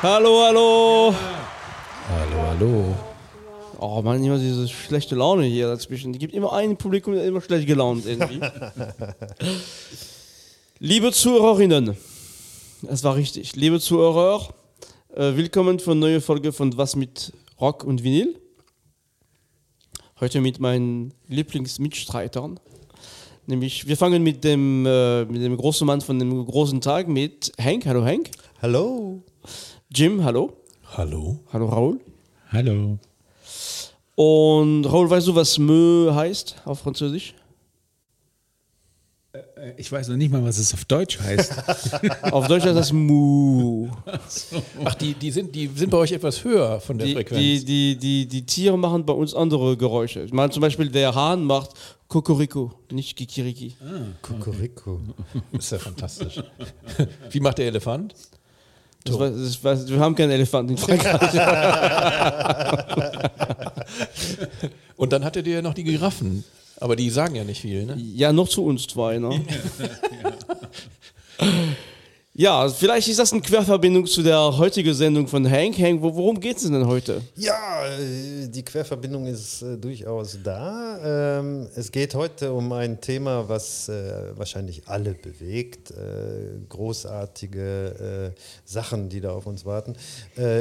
Hallo, hallo. Hallo, hallo. Oh Mann, immer diese schlechte Laune hier dazwischen. Die gibt immer ein Publikum, der immer schlecht gelaunt irgendwie. Liebe Zuhörerinnen, es war richtig. Liebe Zuhörer, äh, willkommen für eine neue Folge von Was mit Rock und Vinyl. Heute mit meinen Lieblingsmitstreitern. Nämlich, wir fangen mit dem, äh, mit dem großen Mann von dem großen Tag mit Hank. Hallo Hank. Hallo. Jim, hallo. Hallo. Hallo Raoul. Hallo. Und Raoul, weißt du, was Mö heißt auf Französisch? Äh, Ich weiß noch nicht mal, was es auf Deutsch heißt. Auf Deutsch heißt das Mu. Ach, die, die, sind, die sind bei euch etwas höher von der Die, Frequenz. die, die, die, die Tiere machen bei uns andere Geräusche. Ich meine, zum Beispiel der Hahn macht Kokoriko, nicht Kikiriki. Kukuriko. Ist ja fantastisch. Wie macht der Elefant? Das weiß, das weiß, wir haben keinen Elefanten in Frankreich. Und dann hattet ihr ja noch die Giraffen. Aber die sagen ja nicht viel, ne? ja, noch zu uns zwei. Ne? Ja, vielleicht ist das eine Querverbindung zu der heutigen Sendung von Hank. Hank, wo, worum geht es denn heute? Ja, äh, die Querverbindung ist äh, durchaus da. Ähm, es geht heute um ein Thema, was äh, wahrscheinlich alle bewegt. Äh, großartige Sachen, die da auf uns warten.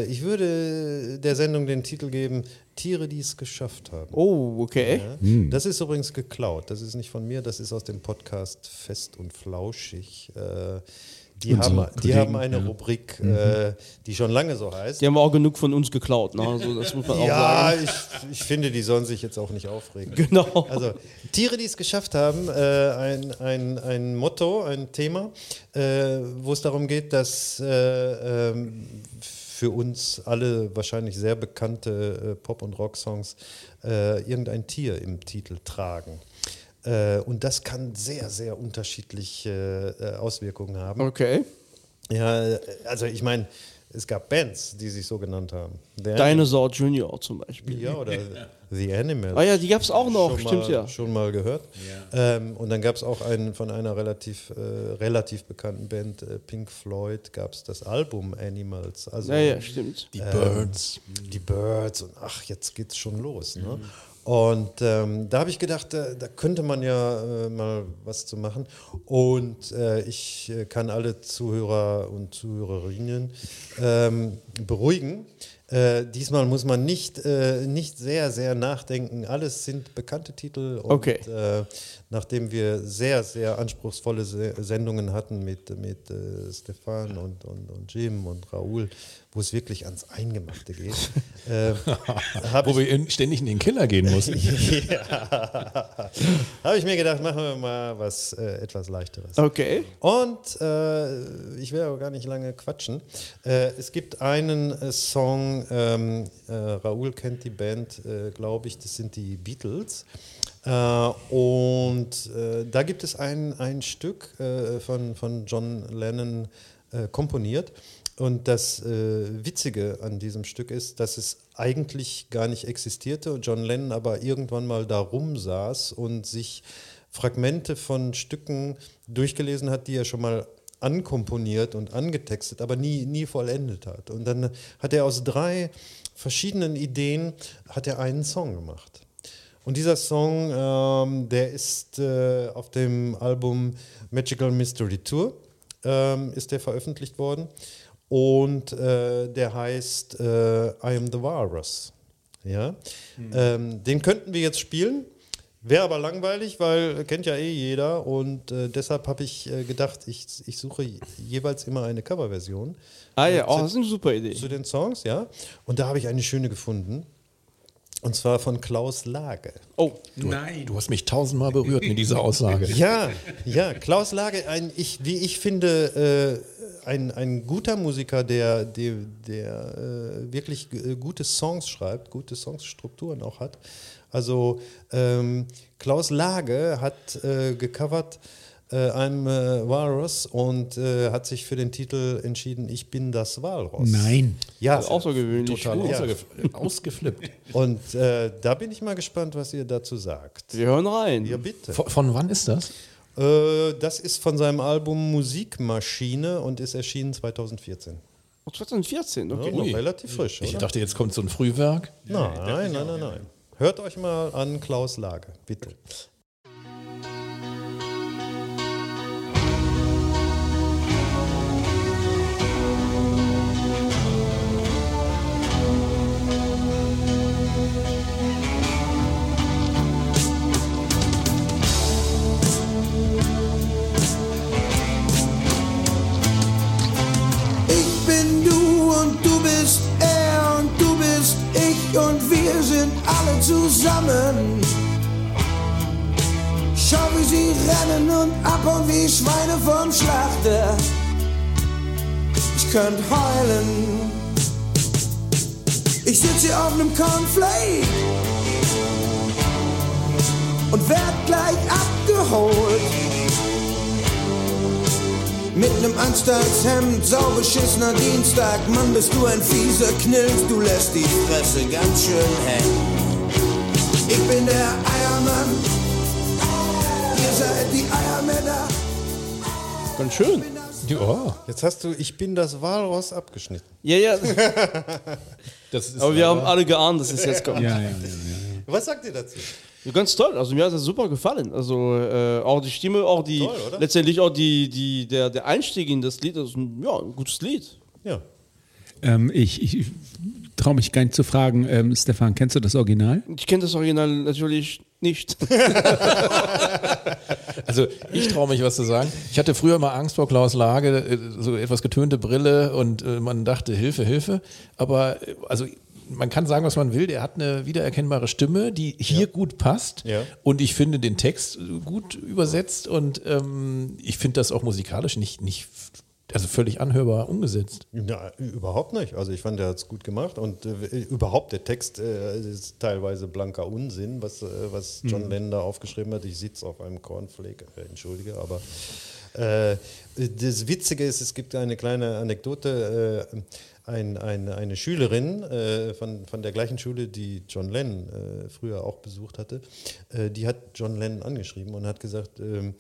Ich würde der Sendung den Titel geben: Tiere, die es geschafft haben. Oh, okay. Ja. Das ist übrigens geklaut. Das ist nicht von mir, das ist aus dem Podcast Fest und Flauschig. Äh, die, haben, die Kollegen, haben eine ja. Rubrik, äh, die schon lange so heißt. Die haben auch genug von uns geklaut. Ne? Also, das muss man auch Ja, sagen. ich, ich finde, die sollen sich jetzt auch nicht aufregen. Genau. Also Tiere, die es geschafft haben, äh, ein, ein, ein Motto, ein Thema, äh, wo es darum geht, dass äh, ähm, für uns alle wahrscheinlich sehr bekannte äh, Pop- und Rock-Songs äh, irgendein Tier im Titel tragen. Äh, und das kann sehr, sehr unterschiedliche äh, Auswirkungen haben. Okay. Ja, also ich meine, es gab Bands, die sich so genannt haben. The Dinosaur Junior zum Beispiel. ja, oder The Animals. Ah ja, die gab es auch noch, schon stimmt mal, ja. Schon mal gehört. Ähm, und dann gab es auch einen von einer relativ, äh, relativ bekannten Band, äh, Pink Floyd, gab es das Album Animals. Also Ja, ja, stimmt. Die Birds. die Birds und ach, jetzt geht's schon los. Ne? Und ähm, da habe ich gedacht, da, da könnte man ja äh, mal was zu machen. Und äh, ich äh, kann alle Zuhörer und Zuhörerinnen ähm, beruhigen. Äh, diesmal muss man nicht, äh, nicht sehr, sehr nachdenken. Alles sind bekannte Titel. Und, Okay. äh, nachdem wir sehr, sehr anspruchsvolle Se Sendungen hatten mit, mit äh, Stefan und, und, und Jim und Raoul, wo es wirklich ans Eingemachte geht, äh, Wo wir in, ständig in den Keller gehen mussten. ja. Habe ich mir gedacht, machen wir mal was äh, etwas leichteres. Okay. Und äh, ich will aber gar nicht lange quatschen. Äh, es gibt einen äh, Song, ähm, äh, Raoul kennt die Band, äh, glaube ich, das sind die Beatles. Äh, und äh, da gibt es ein, ein Stück äh, von, von John Lennon äh, komponiert. Und das äh, Witzige an diesem Stück ist, dass es eigentlich gar nicht existierte und John Lennon aber irgendwann mal da rumsaß und sich Fragmente von Stücken durchgelesen hat, die er schon mal ankomponiert und angetextet, aber nie, nie vollendet hat. Und dann hat er aus drei verschiedenen Ideen hat er einen Song gemacht. Und dieser Song, ähm, der ist äh, auf dem Album Magical Mystery Tour, ähm, ist der veröffentlicht worden. Und äh, der heißt äh, I Am the Walrus. Ja? Ähm, den könnten wir jetzt spielen. Wäre aber langweilig, weil kennt ja eh jeder. Und äh, deshalb habe ich äh, gedacht, ich, ich suche jeweils immer eine Coverversion Ah ja, oh, das ist eine super Idee. zu den Songs, ja. Und da habe ich eine schöne gefunden. Und zwar von Klaus Lage. Oh, Nein. Du hast mich tausendmal berührt mit dieser Aussage. Ja, ja, Klaus Lage, ein, ich, wie ich finde, äh, ein, ein guter Musiker, der, der, der äh, wirklich äh, gute Songs schreibt, gute Songstrukturen auch hat. Also ähm, Klaus Lage hat äh, gecovert äh, I'm äh, Walrus und äh, hat sich für den Titel entschieden, ich bin das Walross. Nein. Ja, Außergewöhnlich. Total ausgef- ausgeflippt. und äh, da bin ich mal gespannt, was ihr dazu sagt. Wir hören rein. Ja, bitte. Von, von wann ist das? Äh, das ist von seinem Album Musikmaschine und ist erschienen 2014. Oh, 2014, okay. Ja, noch relativ frisch, Ich oder? dachte, jetzt kommt so ein Frühwerk. Nein, nein, nein, nein, nein. Hört euch mal an Klaus Lage, bitte. Und wie Schweine vom Schlachter. Ich könnte heulen. Ich sitze hier auf nem Cornflake und werd gleich abgeholt. Mit nem Anstaltshemd, saubeschissener Dienstag, Mann, bist du ein fieser Knilch, du lässt die Fresse ganz schön hängen. Ich bin der Eiermann, Ganz schön. Ja, Jetzt hast du Ich bin das Walross abgeschnitten. Ja, ja. das ist Aber wir haben alle geahnt, dass es jetzt kommt. Ja, ja, ja. ja. Was sagt ihr dazu? Ja, Ganz toll, also mir hat das super gefallen. Also äh, auch die Stimme, auch die, Toll, letztendlich auch die, die, der, der Einstieg in das Lied, das ist ein, ja, ein gutes Lied. Ja. Ähm, ich ich traue mich gar nicht zu fragen, ähm, Stefan, kennst du das Original? Ich kenne das Original natürlich nicht. Also ich traue mich was zu sagen. Ich hatte früher mal Angst vor Klaus Lage, äh, so etwas getönte Brille und äh, man dachte Hilfe, Hilfe. Aber äh, also man kann sagen, was man will. Der hat eine wiedererkennbare Stimme, die hier gut passt. Ja. Und ich finde den Text gut übersetzt und ähm, ich finde das auch musikalisch nicht, nicht also völlig anhörbar umgesetzt. Ja, überhaupt nicht. Also ich fand, der hat es gut gemacht und äh, überhaupt der Text äh, ist teilweise blanker Unsinn, was, äh, was John Lennon da aufgeschrieben hat. Ich sitze auf einem Cornflake, äh, entschuldige, aber äh, das Witzige ist, es gibt eine kleine Anekdote. Äh, ein, ein, eine Schülerin äh, von, von der gleichen Schule, die John Lennon äh, früher auch besucht hatte, äh, die hat John Lennon angeschrieben und hat gesagt, ähm, äh,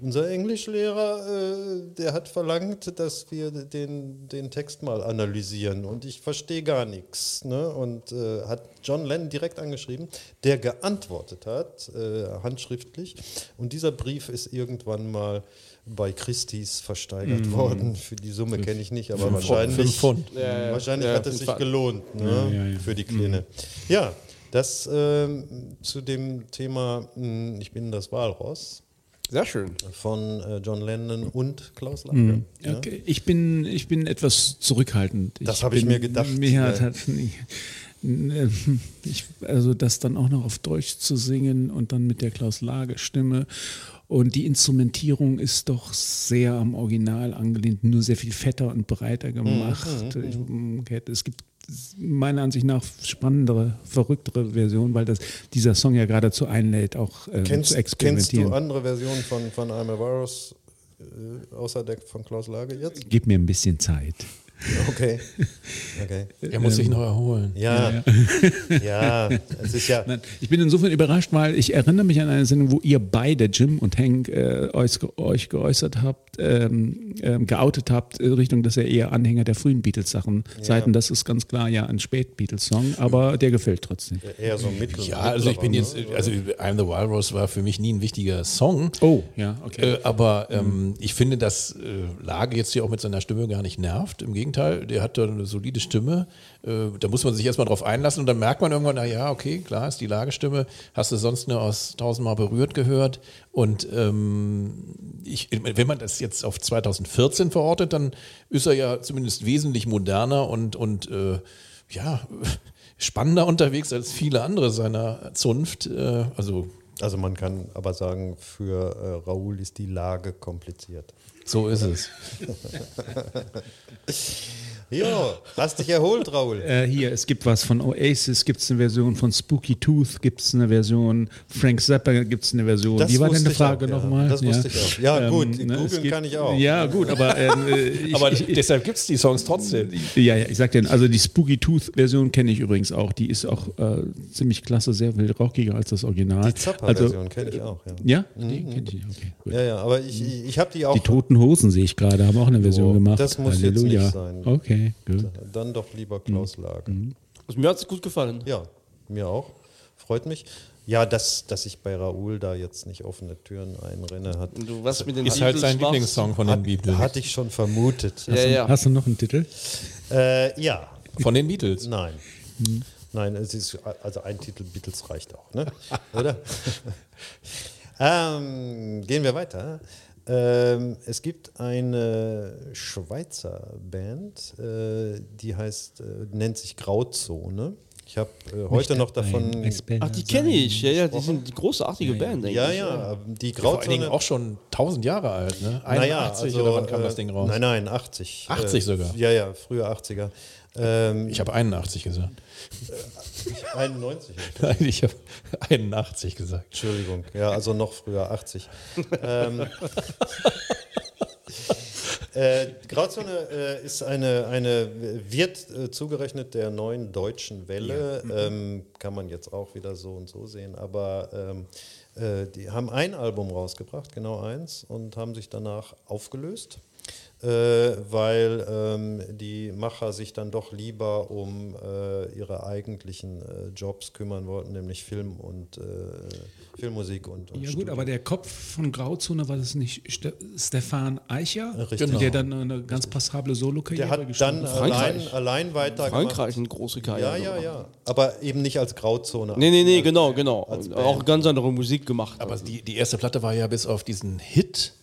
unser Englischlehrer, äh, der hat verlangt, dass wir den, den Text mal analysieren und ich verstehe gar nichts. Ne? Und äh, hat John Lennon direkt angeschrieben, der geantwortet hat, äh, handschriftlich. Und dieser Brief ist irgendwann mal bei Christie's versteigert worden. Für die Summe kenne ich nicht, aber wahrscheinlich, fünf Pfund. Ja, ja, wahrscheinlich ja, hat es sich Fall. gelohnt ne? Ja, ja, ja. für die Kleine. Ja, das ähm, zu dem Thema mh, Ich bin das Walross Sehr schön. von äh, John Lennon und Klaus Lange. Ja? Okay. Ich, bin, ich bin etwas zurückhaltend. Das habe ich mir gedacht. Mir hat, Äh, hat ich, also das dann auch noch auf Deutsch zu singen und dann mit der Klaus Lage Stimme und die Instrumentierung ist doch sehr am Original angelehnt, nur sehr viel fetter und breiter gemacht. Ich, mm, es gibt meiner Ansicht nach spannendere, verrücktere Versionen, weil das, dieser Song ja geradezu einlädt, auch ähm, Kennst, zu kennst experimentieren. du andere Versionen von, von I'm a Virus, äh, außer der von Klaus Lage jetzt? Gib mir ein bisschen Zeit. Okay. okay. Er muss sich noch erholen. Ja, ja, es ist ja. Nein, ich bin insofern überrascht, weil ich erinnere mich an eine Sendung, wo ihr beide, Jim und Hank, äh, euch, euch geäußert habt, ähm, ähm, geoutet habt, in Richtung, dass ihr eher Anhänger der frühen Beatles-Sachen seid. Und das ist ganz klar ja ein Spät-Beatles-Song, aber der gefällt trotzdem. Eher so mittel. Ja, also ich bin jetzt, also I'm the Walrus war für mich nie ein wichtiger Song. Oh, ja, okay. Äh, aber ähm, ich finde, dass äh, Lage jetzt hier auch mit seiner Stimme gar nicht nervt. Im Gegenteil, der hat da eine solide Stimme. Äh, da muss man sich erstmal drauf einlassen und dann merkt man irgendwann, na ja, okay, klar ist die Lagestimme. Hast du sonst nur aus tausendmal berührt gehört. Und ähm, ich, wenn man das jetzt auf 2014 verortet, dann ist er ja zumindest wesentlich moderner und, und äh, ja, spannender unterwegs als viele andere seiner Zunft. Äh, also Also man kann aber sagen, für äh, Raoul ist die Lage kompliziert. So ist es. Ja, hast dich erholt, Raul. Äh, hier, es gibt was von Oasis, gibt es eine Version von Spooky Tooth, gibt es eine Version, Frank Zappa gibt es eine Version. Das Wie war ich Frage auch, ja. nochmal? Das wusste ich auch. Ja, gut, ne, googeln gibt- kann ich auch. Ja, gut, aber, ähm, äh, ich, Aber ich, ich, deshalb gibt es die Songs trotzdem. ja, ja, ich sag dir, also die Spooky Tooth Version kenne ich übrigens auch. Die ist auch äh, ziemlich klasse, sehr viel rockiger als das Original. Die Zappa-Version kenne ich auch, ja. Ja, die kenne ich. Okay, gut. Ja, ja, aber ich, ich, ich habe die auch. Die Toten Hosen sehe ich gerade, haben auch eine Version Oh, gemacht. das muss jetzt Halleluja. nicht sein. Okay, gut. Dann doch lieber Klaus Lage. Also mir hat es gut gefallen. Ja, mir auch. Freut mich. Ja, dass, dass ich bei Raoul da jetzt nicht offene Türen einrenne, hat, du was mit den Ist halt sein. Lieblingssong von den Beatles. hatte ich schon vermutet. Ja, ja. Hast du noch einen Titel? Äh, ja, Von den Beatles. nein. Nein, es ist, also ein Titel Beatles reicht auch, ne? oder? ähm, gehen wir weiter. Ähm, es gibt eine Schweizer Band, äh, die heißt, äh, nennt sich Grauzone. Ich habe äh, heute noch davon. Ach, die kenne ich. Ja, ja, die sind die großartige Band, denke Ja, ich. ja, die Vor allen Dingen Grauzone. auch schon 1000 Jahre alt, ne? 81 Naja, also, oder wann kam das äh, Ding raus? Nein, nein, 80. 80 sogar? Ja, ja, frühe 80er. Ähm, Ich habe 81 gesagt. 91. Nein, ich habe 81 gesagt. Entschuldigung, ja, also noch früher, 80. ähm, äh, Grauzone äh, ist eine, eine, wird äh, zugerechnet der neuen deutschen Welle, ähm, kann man jetzt auch wieder so und so sehen, aber ähm, äh, die haben ein Album rausgebracht, genau eins, und haben sich danach aufgelöst. Äh, weil ähm, die Macher sich dann doch lieber um äh, ihre eigentlichen äh, Jobs kümmern wollten, nämlich Film und äh, Filmmusik und, und Ja gut, Studio. aber der Kopf von Grauzone war das nicht Ste Stefan Eicher, Richtig. der dann eine ganz passable der Solo-Karriere hat dann hat? allein, Frankreich. allein weiter Frankreich eine große. Karriere. Ja, ja, gemacht. ja. Aber eben nicht als Grauzone. Nee, nee, nee, genau, genau. auch ganz andere Musik gemacht. Aber die, die erste Platte war ja bis auf diesen Hit.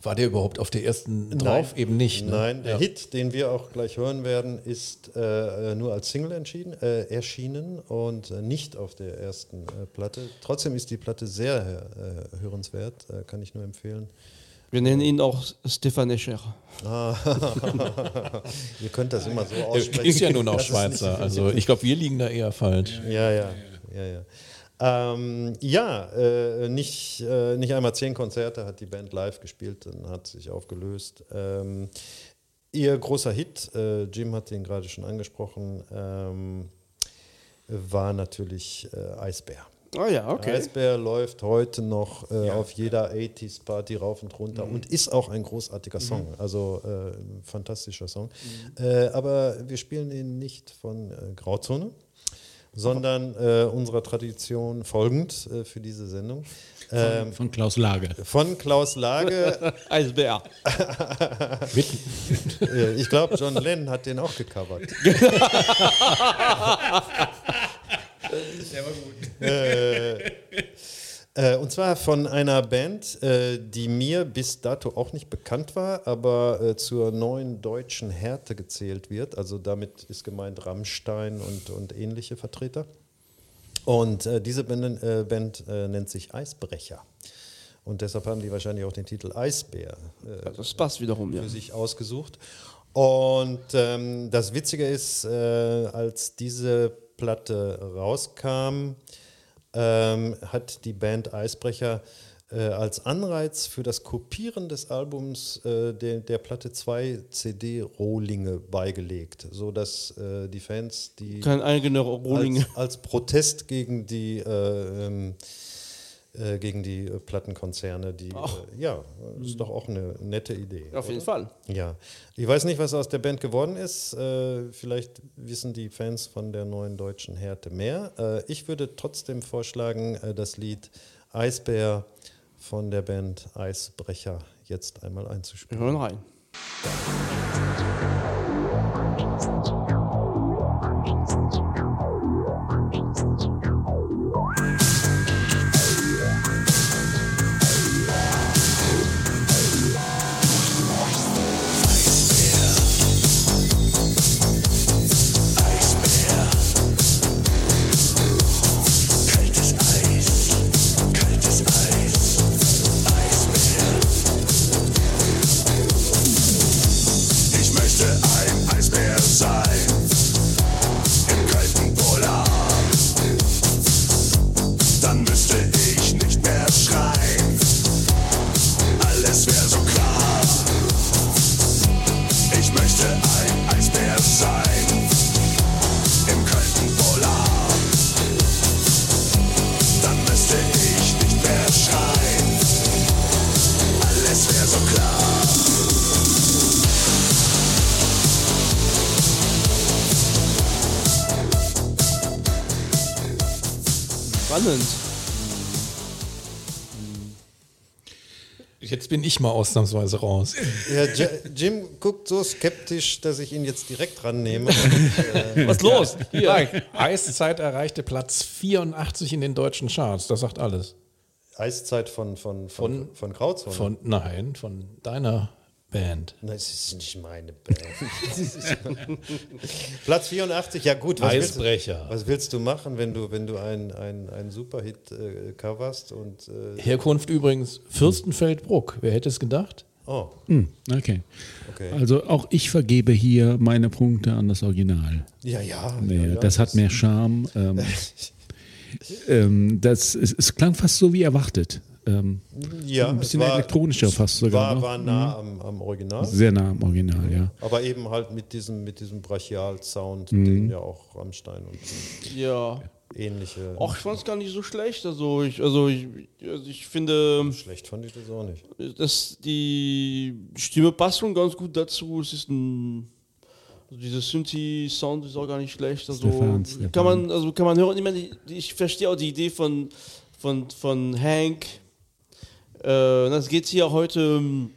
War der überhaupt auf der ersten drauf? Eben nicht. Ne? Nein, der ja. Hit, den wir auch gleich hören werden, ist äh, nur als Single entschieden, äh, erschienen und äh, nicht auf der ersten äh, Platte. Trotzdem ist die Platte sehr äh, hörenswert, äh, kann ich nur empfehlen. Wir nennen ihn auch Stefan Escher. Ihr könnt das immer so Er aussprechen. Ist ja nun auch Schweizer. so Also ich glaube, wir liegen da eher falsch. Ja, ja, ja, ja. Ähm, ja, äh, nicht, äh, nicht einmal zehn Konzerte hat die Band live gespielt, dann hat sich aufgelöst. Ähm, ihr großer Hit, äh, Jim hat den gerade schon angesprochen, ähm, war natürlich äh, Eisbär. Ah ja, okay. Eisbär läuft heute noch äh, auf jeder 80s-Party rauf und runter und ist auch ein großartiger Song. Also äh, ein fantastischer Song. Äh, aber wir spielen ihn nicht von Grauzone, sondern äh, unserer Tradition folgend äh, für diese Sendung. Ähm, Von Klaus Lage. von Klaus Lage, Eisbär. äh, ich glaube, John Lennon hat den auch gecovert. Äh, und zwar von einer Band, äh, die mir bis dato auch nicht bekannt war, aber äh, zur neuen deutschen Härte gezählt wird. Also damit ist gemeint Rammstein und, und ähnliche Vertreter. Und äh, diese Band, äh, Band äh, nennt sich Eisbrecher. Und deshalb haben die wahrscheinlich auch den Titel Eisbär äh, Das passt wiederum, ja. für sich ausgesucht. Und ähm, das Witzige ist, äh, als diese Platte rauskam, ähm, hat die Band Eisbrecher äh, als Anreiz für das Kopieren des Albums äh, der, der Platte zwei CD-Rohlinge beigelegt, sodass äh, die Fans die Kein eigener Rohling. als, als Protest gegen die äh, ähm, äh, gegen die äh, Plattenkonzerne, die äh, ja, ist doch auch eine nette Idee. Auf jeden oder? Fall. Ja, ich weiß nicht, was aus der Band geworden ist. Äh, vielleicht wissen die Fans von der neuen deutschen Härte mehr. Ich würde trotzdem vorschlagen, das Lied Eisbär von der Band Eisbrecher jetzt einmal Wir einzuspielen. hören rein. ein Eisbär sein. Im kalten Polar. Dann müsste ich nicht mehr schreien. Alles wäre so klar. Spannend. Jetzt bin ich mal ausnahmsweise raus. Ja, J- Jim guckt so skeptisch, dass ich ihn jetzt direkt rannehme. Was ist los? Hier. Eiszeit erreichte Platz 84 in den deutschen Charts. Das sagt alles. Eiszeit von, von, von, von, Grauzone. Von, nein, von deiner Band. Nein, es ist nicht meine Band. Platz 84, ja gut. Was Eisbrecher. Willst, was willst du machen, wenn du, wenn du einen ein Superhit äh, coverst und äh, Herkunft übrigens Fürstenfeldbruck. Wer hätte es gedacht? oh, Hm, okay. okay. Also auch ich vergebe hier meine Punkte an das Original. Ja, ja. Nee, ja, ja das hat mehr Charme. Ähm, ähm, das, es, es klang fast so wie erwartet. Ähm, ja, ein bisschen war- elektronischer fast sogar War, noch. war nah am, am Original. sehr nah am Original, ja. Aber eben halt mit diesem, mit diesem Brachial-Sound, Mhm. den ja auch Rammstein und Ja. ähnliche. Ach, ich fand es gar nicht so schlecht. Also ich, also ich, also ich finde, Schlecht fand ich das auch nicht. dass die Stimme passt schon ganz gut dazu. Es ist ein also dieser Synthi-Sound ist auch gar nicht schlecht. Also Stefan, Stefan. kann man, also kann man hören. Ich, meine, ich verstehe auch die Idee von, von, von Hank. Äh, das geht hier heute um,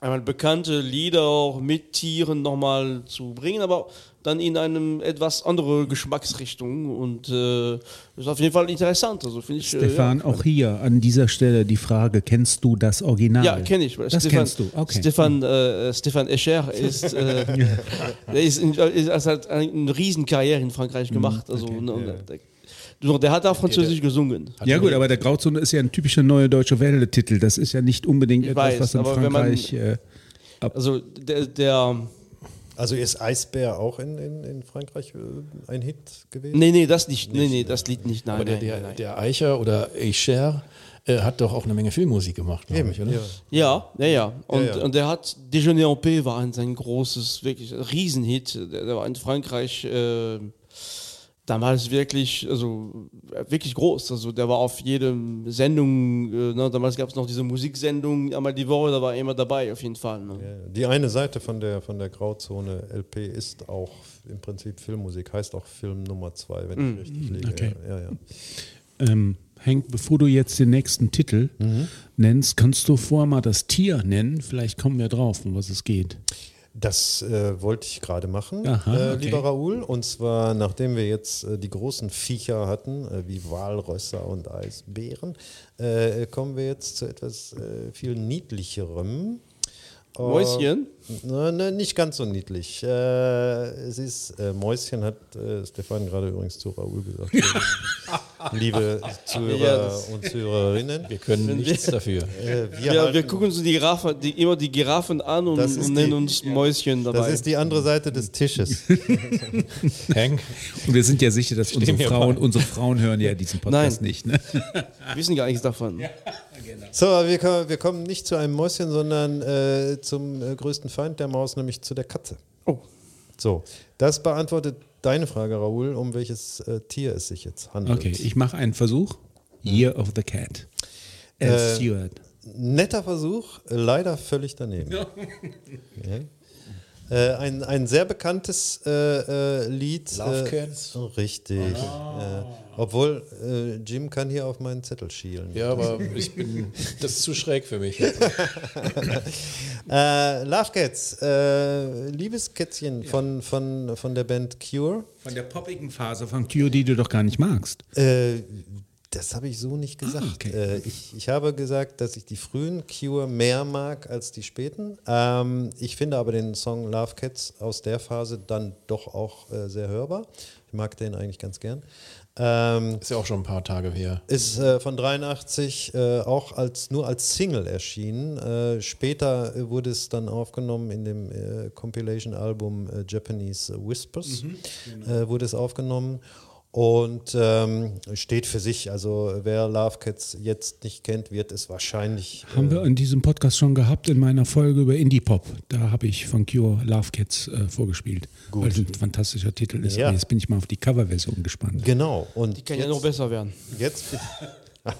einmal bekannte Lieder auch mit Tieren nochmal zu bringen, aber dann in einem etwas andere Geschmacksrichtung und äh, ist auf jeden Fall interessant. Also finde ich. Stefan, äh, ja, auch hier an dieser Stelle die Frage, kennst du das Original? ja, kenne ich. Das Stefan, kennst du, okay. Stefan, äh, Stefan Escher ist, äh, ist, in, ist hat eine Riesenkarriere in Frankreich gemacht. Also, ne, und der, nur der hat auch Französisch gesungen. Ja gut, aber der Grauzone ist ja ein typischer neue deutsche Welle-Titel. Das ist ja nicht unbedingt Ich etwas, weiß, was in aber wenn man- Frankreich... äh, Also der, der Also ist Eisbär auch in, in, in Frankreich äh, ein Hit gewesen? nee, nee, das nicht. Nee, nee, das Lied nicht. Nein, Aber der, der, der Eicher oder Eicher äh, hat doch auch eine Menge Filmmusik gemacht, glaube ich, oder? ja. Ja, ja. Und, Ja, ja. und der hat Déjeuner en paix war ein sein großes, wirklich Riesenhit. Der, der war in Frankreich äh, damals wirklich, also wirklich groß. Also der war auf jedem Sendung, äh, ne, damals gab es noch diese Musiksendung einmal die Woche, da war er immer dabei auf jeden Fall. Ne? Ja, Die eine Seite von der, von der Grauzone LP ist auch im Prinzip Filmmusik, heißt auch Film Nummer zwei, wenn ich richtig liege. okay. Ja, ja, ja. Ähm, Henk, bevor du jetzt den nächsten Titel Mhm. nennst, kannst du vorher mal das Tier nennen. Vielleicht kommen wir drauf, um was es geht. Das äh, wollte ich gerade machen, Aha, äh, okay. lieber Raoul. Und zwar, nachdem wir jetzt äh, die großen Viecher hatten, äh, wie Walrösser und Eisbären, äh, kommen wir jetzt zu etwas äh, viel niedlicherem. Äh, Mäuschen? Na, na, nicht ganz so niedlich. Äh, es ist, äh, Mäuschen hat äh, Stefan gerade übrigens zu Raoul gesagt. Liebe Zuhörer Ja, und Zuhörerinnen. Wir können nichts dafür. Äh, wir, Ja, wir gucken uns die Giraffe, die, immer die Giraffen an und, Das ist und nennen die- uns Mäuschen dabei. das ist die andere Seite des Tisches. Hank, Und wir sind ja sicher, dass unsere Frauen, unsere Frauen hören ja diesen Podcast Nein. nicht. Ne? Wir wissen gar nichts davon. So, wir, kommen- wir kommen nicht zu einem Mäuschen, sondern äh, zum äh, größten Feind der Maus, nämlich zu der Katze. Oh. So, das beantwortet deine Frage, Raoul, um welches äh, Tier es sich jetzt handelt. Okay, ich mache einen Versuch. Year of the Cat. Al Äh, Stewart. Netter Versuch, äh, leider völlig daneben. Ja. Äh, ein, ein sehr bekanntes äh, äh, Lied. Love äh, Cats? Richtig. Äh, obwohl, äh, Jim kann hier auf meinen Zettel schielen. ja, aber ich bin, das ist zu schräg für mich. Äh, Love Cats, äh, Liebeskätzchen von, von, von der Band Cure. Von der poppigen Phase von Cure, die du doch gar nicht magst. Äh, das habe ich so nicht gesagt. Ah, okay. äh, ich, ich habe gesagt, dass ich die frühen Cure mehr mag als die späten. Ähm, ich finde aber den Song Love Cats aus der Phase dann doch auch äh, sehr hörbar. Ich mag den eigentlich ganz gern. Ähm, Ist ja auch schon ein paar Tage her. ist äh, von 83 äh, auch als, nur als Single erschienen. Äh, später äh, wurde es dann aufgenommen in dem äh, Compilation-Album äh, Japanese Whispers. äh, wurde es aufgenommen und ähm, steht für sich. Also wer Love Cats jetzt nicht kennt, wird es wahrscheinlich. Haben wir in diesem Podcast schon gehabt, in meiner Folge über Indie-Pop. Da habe ich von Cure Love Cats äh, vorgespielt. Weil es ein fantastischer Titel ist. Ja. Jetzt bin ich mal auf die Coverversion gespannt. Genau. Und Die kann ja noch besser werden. jetzt.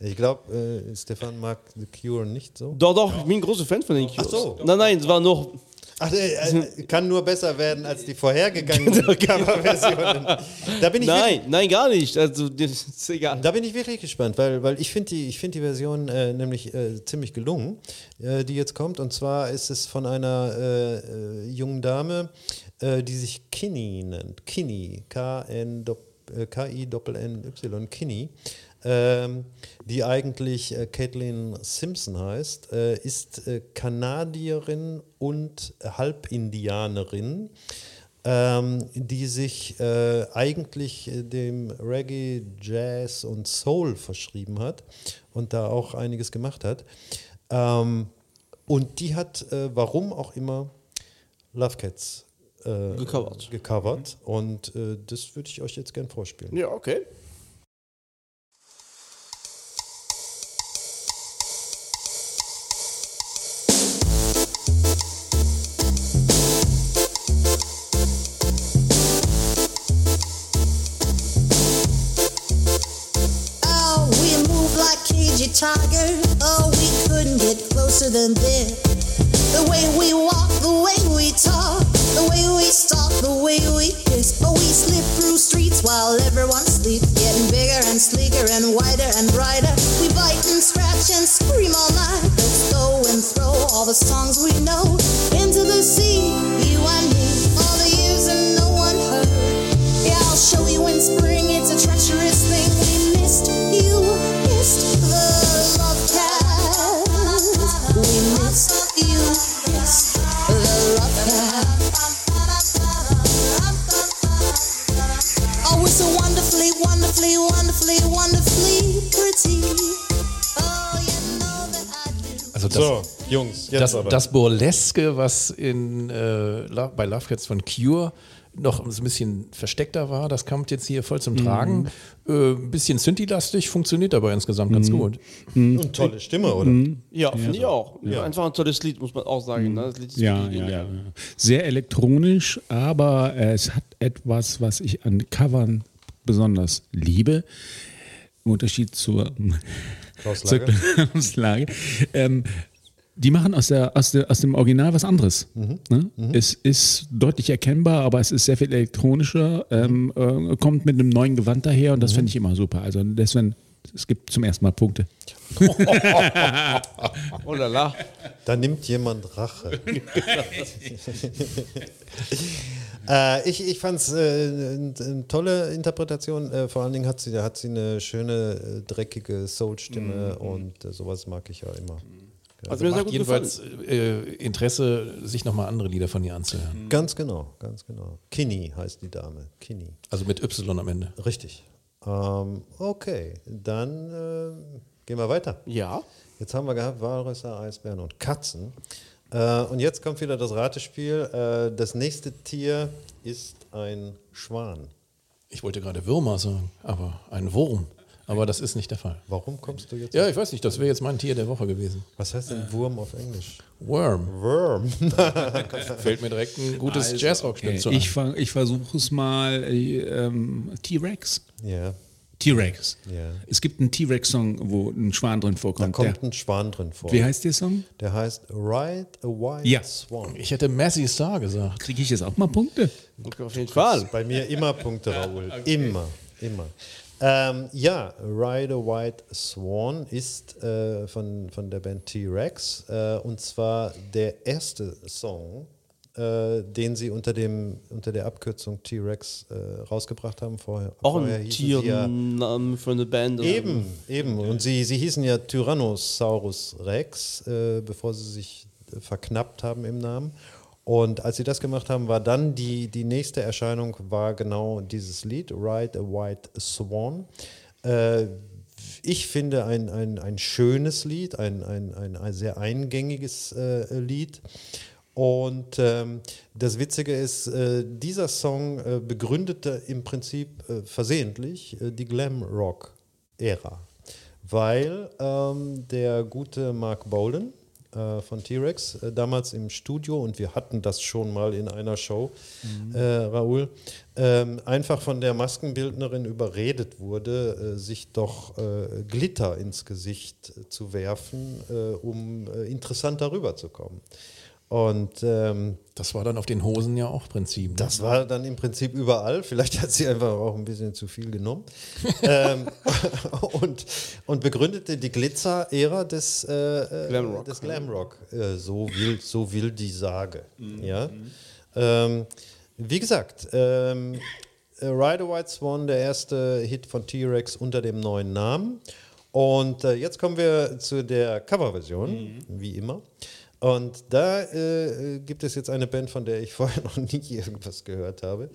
ich glaube, äh, Stefan mag The Cure nicht so. Doch, doch, ich bin ein großer Fan von den Cures. Ach so. Nein, nein, es war noch. Ach, äh, äh, kann nur besser werden als die vorhergegangenen Coverversionen. Da bin ich Nein, nein, gar nicht. Also, ist egal. Da bin ich wirklich gespannt, weil, weil ich finde die, ich find die Version äh, nämlich äh, ziemlich gelungen, äh, die jetzt kommt. Und zwar ist es von einer äh, jungen Dame, die sich Kinney nennt. Kinney, K-I-N-Y, Kinney. Ähm, die eigentlich äh, Caitlin Simpson heißt, äh, ist äh, Kanadierin und Halbindianerin ähm, die sich äh, eigentlich äh, dem Reggae, Jazz und Soul verschrieben hat und da auch einiges gemacht hat. Ähm, und die hat, äh, warum auch immer, Love Cats äh, Gecovert. gecovert. Und äh, das würde ich euch jetzt gern vorspielen. Ja, okay. Than this. Jetzt das, aber. das Burleske, was in, äh, bei Love Cats von Cure noch so ein bisschen versteckter war, das kommt jetzt hier voll zum Tragen. Äh, ein bisschen Synthi-lastig, funktioniert aber insgesamt ganz gut. Und tolle Stimme, oder? Ja, finde ich auch. Einfach ein tolles Lied, muss man auch sagen. Ne? Das Lied ist Ja, ja, ja. Sehr elektronisch, aber äh, es hat etwas, was ich an Covern besonders liebe. Im Unterschied zur, Klaus zur Lager. Klaus Lage. Ähm, die machen aus, der, aus, der, aus dem Original was anderes. Ne? Es ist deutlich erkennbar, aber es ist sehr viel elektronischer, ähm, äh, kommt mit einem neuen Gewand daher und das finde ich immer super. Also deswegen, es gibt zum ersten Mal Punkte. Oh la la. Da nimmt jemand Rache. äh, ich ich fand es äh, eine eine tolle Interpretation. Äh, vor allen Dingen hat sie, hat sie eine schöne, äh, dreckige Soul-Stimme und äh, sowas mag ich ja immer. Also mir sehr Macht gut jedenfalls gefallen. äh, Interesse, sich nochmal andere Lieder von ihr anzuhören. Ganz genau, ganz genau. Kinney heißt die Dame. Kinney. Also mit Y am Ende. Richtig. Ähm, okay, dann äh, gehen wir weiter. Ja. Jetzt haben wir gehabt Walrösser, Eisbären und Katzen. Äh, und jetzt kommt wieder das Ratespiel. Äh, das nächste Tier ist ein Schwan. Ich wollte gerade Würmer sagen, aber ein Wurm. Aber das ist nicht der Fall. Warum kommst du jetzt? Ja, ich weiß nicht, das wäre jetzt mein Tier der Woche gewesen. Was heißt denn Wurm auf Englisch? Worm. Worm. Fällt mir direkt ein gutes Also, Jazzrock-Stück zu ein. Ich, ich versuche es mal. Äh, ähm, T-Rex. ja, T-Rex. Ja. Es gibt einen T-Rex-Song, wo ein Schwan drin da vorkommt. kommt der, ein Schwan drin vor. wie heißt der Song? Der heißt Ride a White Ja. Swan. Ich hätte Massey Star gesagt. Kriege ich jetzt auch mal Punkte? Auf jeden Fall. Bei mir immer Punkte, Raoul. Immer, immer. Ähm, ja, Ride a White Swan ist äh, von, von der Band T-Rex äh, und zwar der erste Song, äh, den sie unter, dem, unter der Abkürzung T-Rex äh, rausgebracht haben. Vorher, Auch vorher ein sie ja Tiernamen für eine Band. Eben, eben. Und sie, sie hießen ja Tyrannosaurus Rex, äh, bevor sie sich verknappt haben im Namen. Und als sie das gemacht haben, war dann die, die nächste Erscheinung, war genau dieses Lied, Ride a White Swan. Äh, ich finde ein, ein, ein schönes Lied, ein, ein, ein, ein sehr eingängiges äh, Lied. Und ähm, das Witzige ist, äh, dieser Song äh, begründete im Prinzip äh, versehentlich äh, die Glam-Rock-Ära, weil ähm, der gute Mark Bolden äh, von T-Rex äh, damals im Studio, und wir hatten das schon mal in einer Show, äh, Raoul, ähm, einfach von der Maskenbildnerin überredet wurde, äh, sich doch äh, Glitter ins Gesicht zu werfen, um äh, interessant darüber zu kommen. Und ähm, Das war dann auf den Hosen ja auch Prinzip. ne? das war dann im Prinzip überall. Vielleicht hat sie einfach auch ein bisschen zu viel genommen. ähm, und, und begründete die Glitzer-Ära des, äh, äh, Glamrock. des Glamrock. Äh, so, will, so will die Sage. Ja? Ähm, wie gesagt, ähm, äh, Ride a White Swan, der erste Hit von T-Rex unter dem neuen Namen. Und äh, jetzt kommen wir zu der Coverversion, wie immer. Und da äh, gibt es jetzt eine Band, von der ich vorher noch nie irgendwas gehört habe.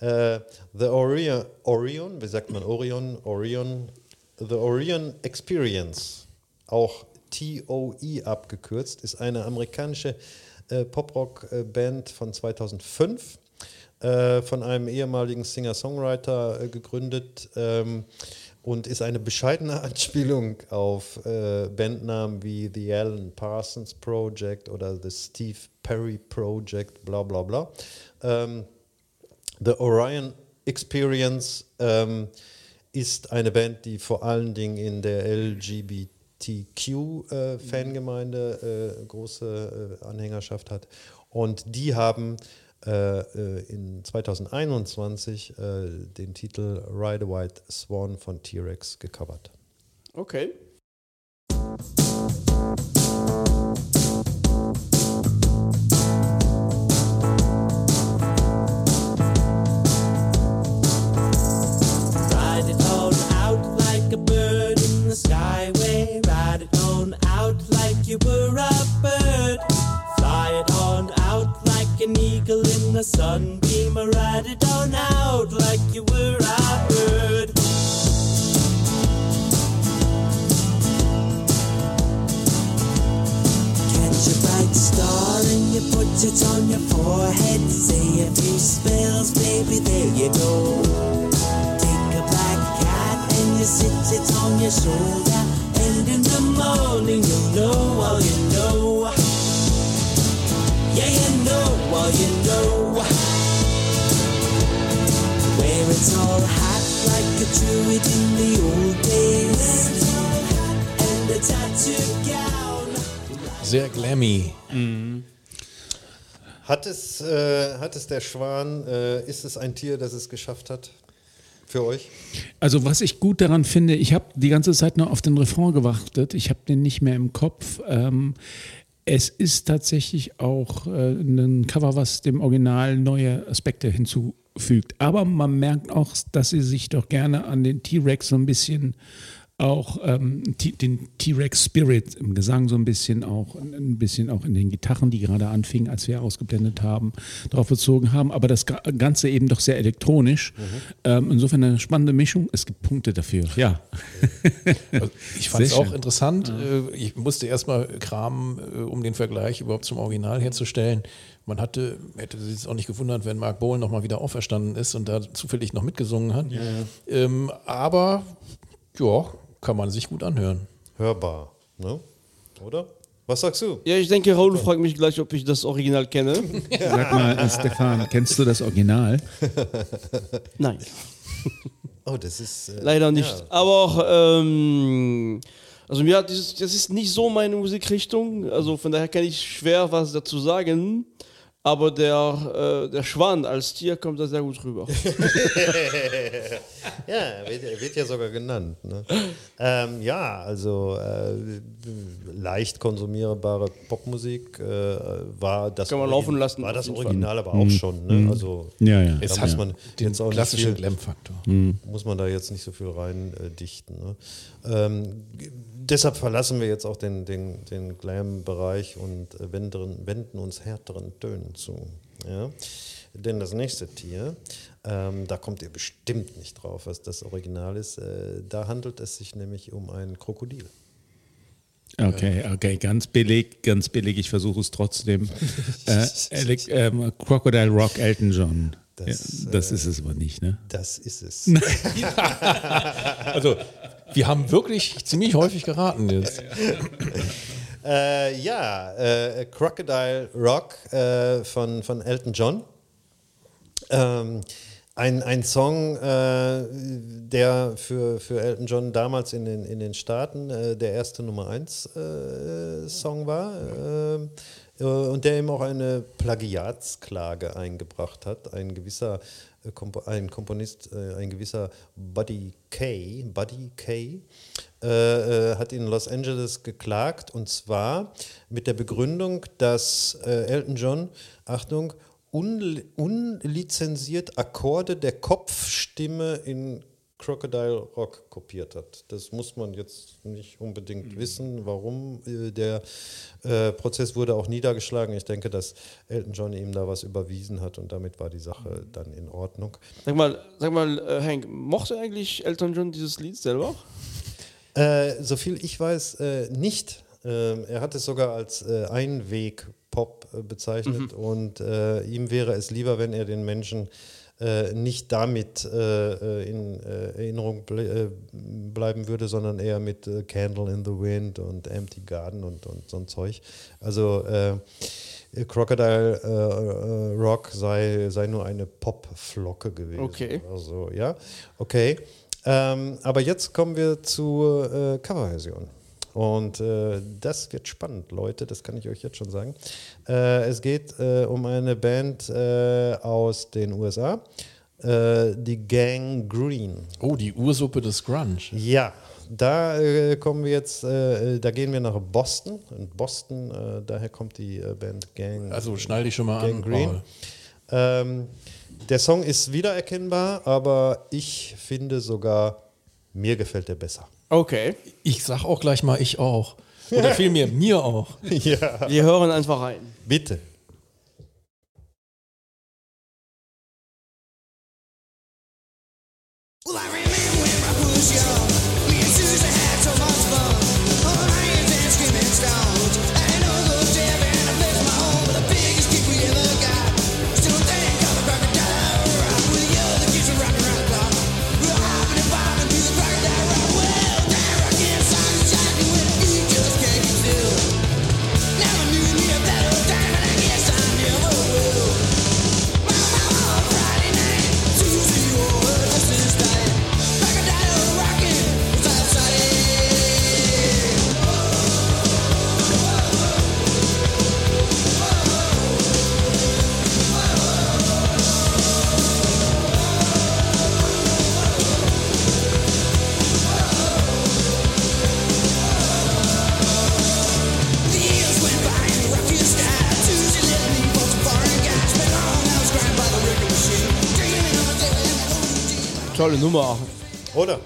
Äh, The Orion, Orion, wie sagt man Orion? Orion, The Orion Experience, auch TOE abgekürzt, ist eine amerikanische äh, Pop-Rock-Band von 2005 äh, von einem ehemaligen Singer-Songwriter äh, gegründet ähm, und ist eine bescheidene Anspielung auf äh, Bandnamen wie The Alan Parsons Project oder The Steve Perry Project, bla bla bla. Ähm, The Orion Experience ähm, ist eine Band, die vor allen Dingen in der LGBTQ-Fangemeinde äh, große äh, Anhängerschaft hat. Und die haben äh, äh, in 2021 äh, den Titel Ride a White Swan von T-Rex gecovert. Okay. The sunbeam. Ride it on out like you were a bird. Catch a bright star and you put it on your forehead. Say a few spells, baby, there you go. Take a black cat and you sit it on your shoulder. And in the morning you'll know all you know. Yeah, you know all you know. Where it's all hot like a druid in the old days. And a tattoo gown. Sehr glammy. Hat es, äh, hat es der Schwan, äh, ist es ein Tier, das es geschafft hat? Für euch? Also was ich gut daran finde, ich habe die ganze Zeit nur auf den Refrain gewartet. Ich habe den nicht mehr im Kopf. Ähm, es ist tatsächlich auch äh, ein Cover, was dem Original neue Aspekte hinzufügt. Aber man merkt auch, dass sie sich doch gerne an den T-Rex so ein bisschen auch ähm, den T-Rex Spirit im Gesang so ein bisschen auch ein bisschen auch in den Gitarren, die gerade anfingen, als wir ausgeblendet haben, darauf bezogen haben. Aber das Ga- Ganze eben doch sehr elektronisch. Ähm, insofern eine spannende Mischung. Es gibt Punkte dafür. Ja. Also ich fand es auch schön. interessant. Äh, Ich musste erstmal kramen, äh, um den Vergleich überhaupt zum Original herzustellen. Man hatte, hätte sich auch nicht gewundert, wenn Mark Bowen nochmal wieder auferstanden ist und da zufällig noch mitgesungen hat. Ähm, aber ja, kann man sich gut anhören. Hörbar, ne? Oder? Was sagst du? Ja, ich denke, Raoul fragt mich gleich, ob ich das Original kenne. Sag mal, äh, Stefan, kennst du das Original? Nein, Oh, das ist. äh, leider nicht. ja. Aber ähm, also mir hat dieses, das ist nicht so meine Musikrichtung. Also von daher kann ich schwer was dazu sagen. Aber der, äh, der Schwan als Tier kommt da sehr gut rüber. Ja, er wird, wird ja sogar genannt. Ne? Ähm, ja, also äh, leicht konsumierbare Popmusik äh, war das Kann man laufen lassen, War das Original aber auch schon. Ne? Also Ja, ja. Es muss hat man den jetzt auch klassischen Glam-Faktor. muss man da jetzt nicht so viel rein äh, dichten. Ne? Ähm, deshalb verlassen wir jetzt auch den, den, den Glam-Bereich und äh, wenden, wenden uns härteren Tönen zu. Ja? Denn das nächste Tier, ähm, da kommt ihr bestimmt nicht drauf, was das Original ist. Äh, da handelt es sich nämlich um ein Krokodil. Okay, okay, ganz billig, ganz billig. Ich versuche es trotzdem. äh, Alec, ähm, Crocodile Rock Elton John. Das, ja, das ist es aber nicht, ne? Das ist es. Also, wir haben wirklich ziemlich häufig geraten jetzt. Äh, ja, äh, Crocodile Rock äh, von, von Elton John. Ähm, ein, ein Song, äh, der für, für Elton John damals in den, in den Staaten äh, der erste Nummer 1 äh, Song war. Äh, äh, und der eben auch eine Plagiatsklage eingebracht hat. Ein gewisser äh, ein Komponist, äh, ein gewisser Buddy Kay, Buddy Kay, äh, äh, hat in Los Angeles geklagt und zwar mit der Begründung, dass äh, Elton John, Achtung, unli- unlizenziert Akkorde der Kopfstimme in Crocodile Rock kopiert hat. Das muss man jetzt nicht unbedingt wissen, warum. Äh, Der äh, Prozess wurde auch niedergeschlagen. Ich denke, dass Elton John ihm da was überwiesen hat und damit war die Sache dann in Ordnung. Sag mal, sag mal äh, Hank, mochte eigentlich Elton John dieses Lied selber? Äh, so viel ich weiß, äh, nicht. Ähm, er hat es sogar als äh, Einweg-Pop bezeichnet und äh, ihm wäre es lieber, wenn er den Menschen äh, nicht damit äh, äh, in äh, Erinnerung ble bleiben würde, sondern eher mit Candle in the Wind und Empty Garden und, und so ein Zeug. Also Crocodile äh, Rock sei, sei nur eine Popflocke gewesen. Okay. Also, ja, okay. Ähm, aber jetzt kommen wir zur äh, Coverversion. Und äh, das wird spannend, Leute, das kann ich euch jetzt schon sagen. Äh, es geht äh, um eine Band äh, aus den USA, äh, die Gang Green. Oh, die Ursuppe des Grunge. Ja, da äh, kommen wir jetzt, da gehen wir nach Boston. Und Boston, daher kommt die Band Gang. Also schnall dich schon mal Gang an. Green. Ähm, der Song ist wiedererkennbar, aber ich finde sogar, mir gefällt der besser. Okay. Ich sag auch gleich mal, ich auch. Oder vielmehr, mir auch. ja, Wir hören einfach rein. bitte. Tolle Nummer. Oder?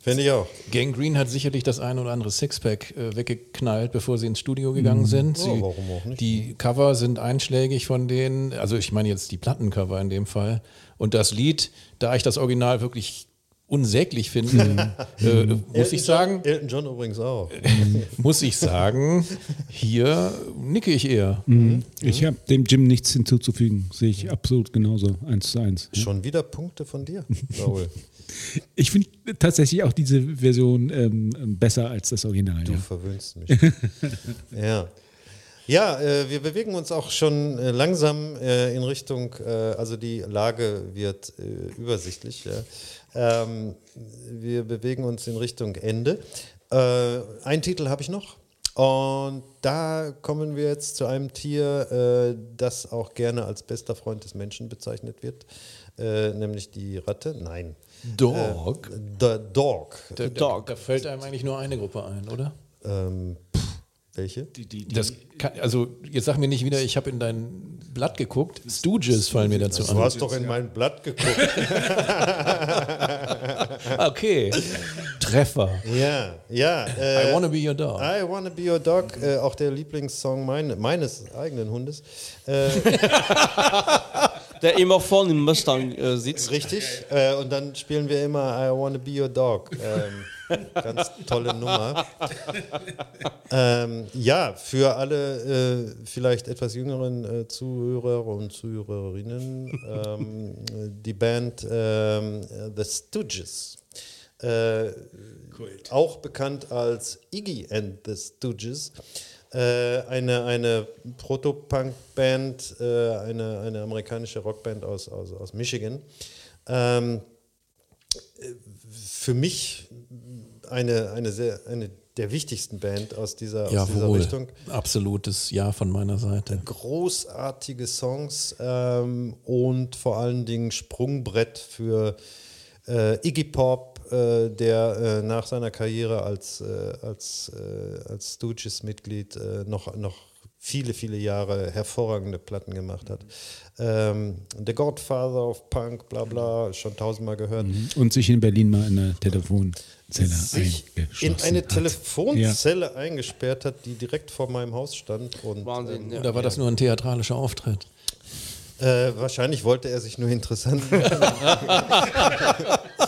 Finde ich auch. Gang Green hat sicherlich das eine oder andere Sixpack äh, weggeknallt, bevor sie ins Studio gegangen sind. Sie, Oh, warum auch nicht? Die Cover sind einschlägig von denen, also ich meine jetzt die Plattencover in dem Fall. Und das Lied, da ich das Original wirklich unsäglich finde, äh, muss ich sagen, Elton John übrigens auch. muss ich sagen, hier nicke ich eher. Ich habe dem Jim nichts hinzuzufügen. Sehe ich absolut genauso. Eins zu eins. Schon wieder Punkte von dir, Raoul. Ich finde tatsächlich auch diese Version ähm, besser als das Original. Du Ja. verwöhnst mich. ja. Ja, äh, wir bewegen uns auch schon äh, langsam äh, in Richtung, äh, also die Lage wird äh, übersichtlich. Ja. Ähm, wir bewegen uns in Richtung Ende. Äh, einen Titel habe ich noch. Und da kommen wir jetzt zu einem Tier, äh, das auch gerne als bester Freund des Menschen bezeichnet wird, äh, nämlich die Ratte. Nein. Dog. The Dog. Da, Dog. Da, da fällt einem eigentlich nur eine Gruppe ein, oder? Ähm, welche? Das kann, also jetzt sag mir nicht wieder, ich habe in dein Blatt geguckt. Stooges fallen mir dazu Du an. hast doch in mein Blatt geguckt. Okay. Treffer. Ja, ja. Äh, I wanna be your dog. I Wanna Be Your Dog, äh, auch der Lieblingssong mein, meines eigenen Hundes. Äh, Der immer vorne im Mustang äh, sitzt. richtig. Äh, und dann spielen wir immer I Wanna Be Your Dog. Ähm, ganz tolle Nummer. Ähm, ja, für alle äh, vielleicht etwas jüngeren äh, Zuhörer und Zuhörerinnen, ähm, die Band ähm, The Stooges. Äh, auch bekannt als Iggy and the Stooges. Äh, eine eine Proto-Punk-Band, äh, eine, eine amerikanische Rockband aus, aus, aus Michigan. Ähm, äh, für mich eine, eine, sehr, eine der wichtigsten Band aus dieser, aus dieser. Richtung. Absolutes Ja von meiner Seite. Großartige Songs ähm, und vor allen Dingen Sprungbrett für äh, Iggy Pop, äh, der äh, nach seiner Karriere als, äh, als, äh, als Stooges-Mitglied äh, noch, noch viele, viele Jahre hervorragende Platten gemacht hat. Ähm, The Godfather of Punk, bla bla, schon tausendmal gehört. Und sich in Berlin mal in einer Telefonzelle Sich in eine hat. Telefonzelle eingesperrt hat, die direkt vor meinem Haus stand. Und, Wahnsinn. Ja. Oder war das nur ein theatralischer Auftritt? Äh, wahrscheinlich wollte er sich nur interessant machen.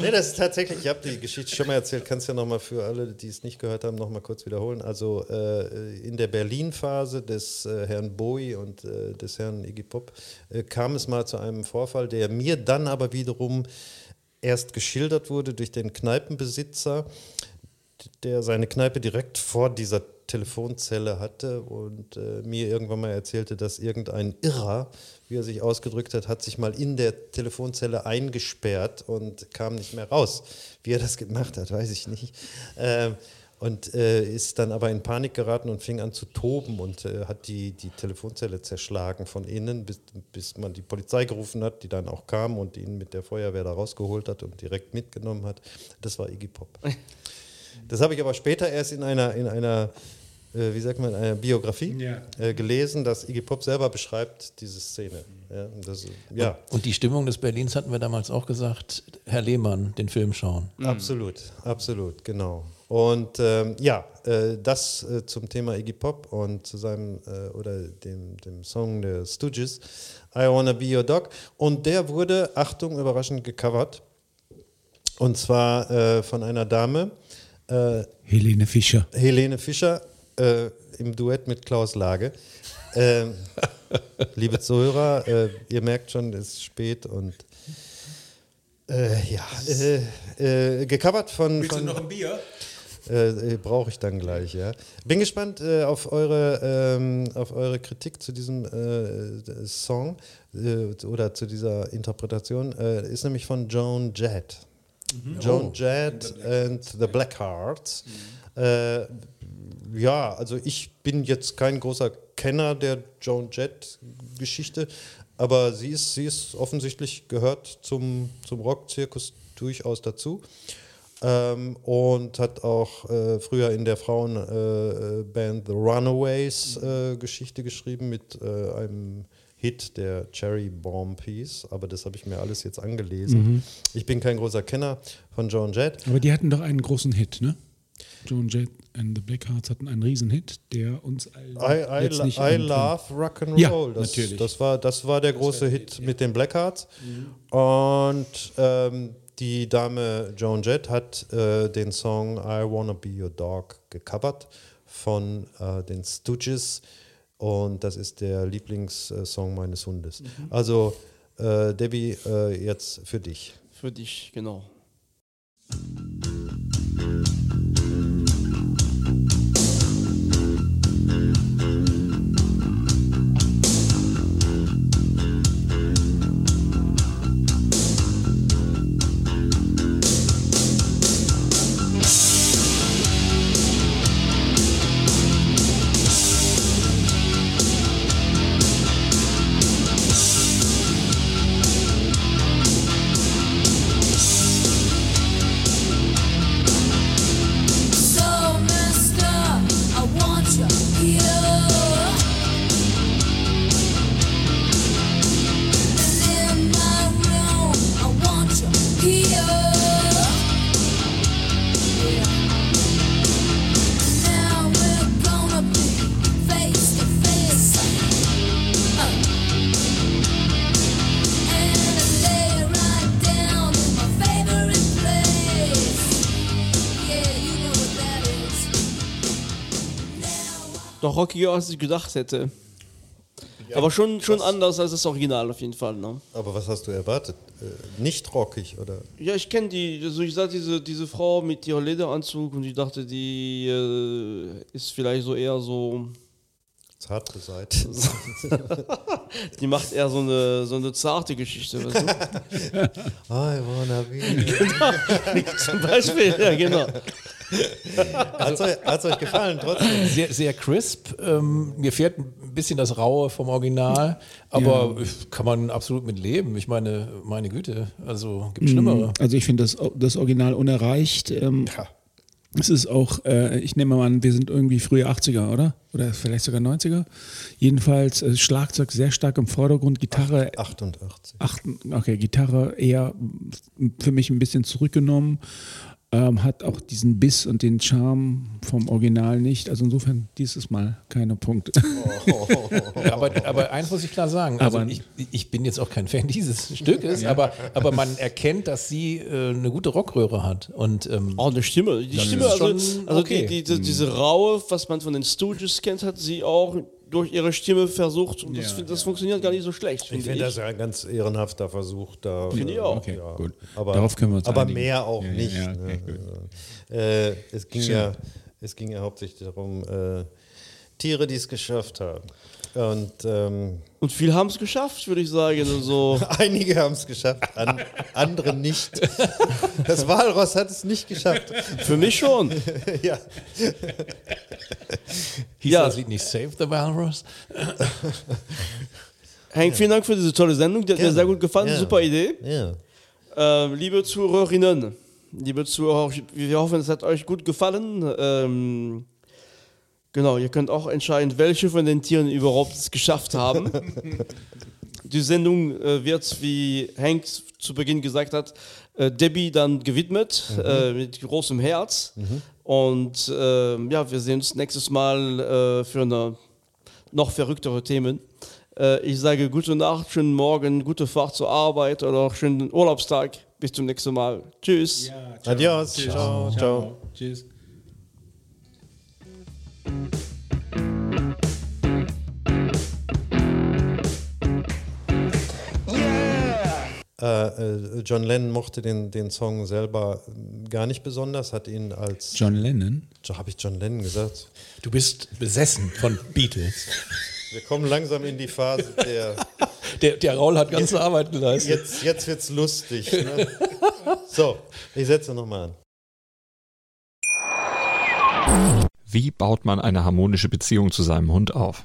nee, das ist tatsächlich, ich habe die Geschichte schon mal erzählt, kannst ja nochmal für alle, die es nicht gehört haben, nochmal kurz wiederholen. Also äh, in der Berlin-Phase des äh, Herrn Bowie und äh, des Herrn Iggy Pop äh, kam es mal zu einem Vorfall, der mir dann aber wiederum erst geschildert wurde durch den Kneipenbesitzer, der seine Kneipe direkt vor dieser Telefonzelle hatte und äh, mir irgendwann mal erzählte, dass irgendein Irrer, wie er sich ausgedrückt hat, hat sich mal in der Telefonzelle eingesperrt und kam nicht mehr raus. Wie er das gemacht hat, weiß ich nicht. Ähm, und äh, ist dann aber in Panik geraten und fing an zu toben und äh, hat die, die Telefonzelle zerschlagen von innen, bis, bis man die Polizei gerufen hat, die dann auch kam und ihn mit der Feuerwehr da rausgeholt hat und direkt mitgenommen hat. Das war Iggy Pop. Das habe ich aber später erst in einer, in einer äh, wie sagt man, einer Biografie Ja. äh, gelesen, dass Iggy Pop selber beschreibt diese Szene. Ja, und das, ja Und die Stimmung des Berlins hatten wir damals auch gesagt, Herr Lehmann, den Film schauen. absolut, absolut, genau. Und ähm, ja, äh, das äh, zum Thema Iggy Pop und zu seinem äh, oder dem, dem Song der Stooges, I Wanna Be Your Dog. Und der wurde, Achtung, überraschend gecovert. Und zwar äh, von einer Dame, äh, Helene Fischer. Helene Fischer äh, im Duett mit Klaus Lage. Ähm, liebe Zuhörer, äh, ihr merkt schon, es ist spät und äh, ja, äh, äh, gecovert von. von ein Bier? äh, Brauche ich dann gleich, ja. Bin gespannt äh, auf, eure, ähm, auf eure Kritik zu diesem äh, Song äh, oder zu dieser Interpretation. Äh, ist nämlich von Joan Jett. Joan Jett and the Blackhearts. Äh, ja, also ich bin jetzt kein großer Kenner der Joan Jett-Geschichte, aber sie ist, sie ist offensichtlich gehört zum, zum Rockzirkus durchaus dazu. Ähm, und hat auch äh, früher in der Frauenband äh, Band The Runaways äh, Geschichte geschrieben mit äh, einem Hit der Cherry Bomb Piece, aber das habe ich mir alles jetzt angelesen. Ich bin kein großer Kenner von Joan Jett. Aber die hatten doch einen großen Hit, ne? Joan Jett and the Blackhearts hatten einen Riesenhit, der uns allen I, I, nicht I love Rock and Ja, Roll. das, natürlich. Das war, das war der große Hit mit den Blackhearts. Und ähm, die Dame Joan Jett hat äh, den Song I Wanna Be Your Dog gecovert von äh, den Stooges. Und das ist der Lieblingssong meines Hundes. Also, äh, Debbie, äh, jetzt für dich. Für dich, genau. So rockiger, als ich gedacht hätte. Aber schon, schon anders als das Original auf jeden Fall. Ne? Aber was hast du erwartet? Äh, nicht rockig, oder? Ja, ich kenne die, also ich sah diese, diese Frau mit ihrem Lederanzug und ich dachte, die äh, ist vielleicht so eher so, Zart beseit. die macht eher so eine, so eine zarte Geschichte, weißt du? I wanna be. Zum Beispiel, ja genau. Hat es euch, hat's euch gefallen trotzdem? Sehr, sehr crisp. Ähm, mir fehlt ein bisschen das Raue vom Original, aber kann man absolut mit leben. Ich meine, meine Güte, also gibt Schlimmere. Also ich finde das, das Original unerreicht. Ähm, Es ist auch, äh, ich nehme mal an, wir sind irgendwie frühe 80er, oder? Oder vielleicht sogar 90er. Jedenfalls äh, Schlagzeug sehr stark im Vordergrund, Gitarre 88. Ach, okay, Gitarre eher für mich ein bisschen zurückgenommen, ähm, hat auch diesen Biss und den Charme vom Original nicht. Also insofern dieses Mal keine Punkte. Ja, aber, aber eins muss ich klar sagen, also Aber- ich, ich bin jetzt auch kein Fan dieses Stückes, aber, aber man erkennt, dass sie äh, eine gute Rockröhre hat. Und ähm, Oh, eine Stimme. Die Stimme, also, schon also okay. die, die, diese Raue, was man von den Stooges kennt, hat sie auch durch ihre Stimme versucht. Und das, das funktioniert gar nicht so schlecht, Ich finde das ja ein ganz ehrenhafter Versuch da. Finde ich auch. Okay, gut. Aber, Darauf können wir uns aber einigen. mehr auch Ja, ja, nicht. ja, okay, ne? äh, es, ging ja, es ging ja hauptsächlich darum, äh, Tiere, die es geschafft haben. Und ähm, Und viele haben es geschafft, würde ich sagen. Also, einige haben es geschafft, an, andere nicht. Das Walross hat es nicht geschafft. für mich schon. ja. hieß Ja. das Lied nicht Save the Walrus? Hank, vielen Dank für diese tolle Sendung. Die hat mir Gerne. sehr gut gefallen. Ja. Super Idee. ja. Ähm, liebe Zuhörerinnen, liebe Zuhörer, wir hoffen, es hat euch gut gefallen. Ähm, genau, ihr könnt auch entscheiden, welche von den Tieren überhaupt es geschafft haben. Die Sendung äh, wird, wie Hank zu Beginn gesagt hat, äh, Debbie dann gewidmet, äh, mit großem Herz. Und ähm, ja, wir sehen uns nächstes Mal äh, für eine noch verrücktere Themen. Äh, ich sage gute Nacht, schönen Morgen, gute Fahrt zur Arbeit oder auch schönen Urlaubstag. Bis zum nächsten Mal. Tschüss. Adios. ciao. ciao. Tschüss. Äh, äh, John Lennon mochte den, den Song selber gar nicht besonders, hat ihn als. John Lennon. Habe ich John Lennon gesagt? Du bist besessen von Beatles. Wir kommen langsam in die Phase der. Der, der Raul hat ganze Arbeit geleistet. Jetzt, jetzt wird's lustig. Ne? So, ich setze nochmal an. Wie baut man eine harmonische Beziehung zu seinem Hund auf?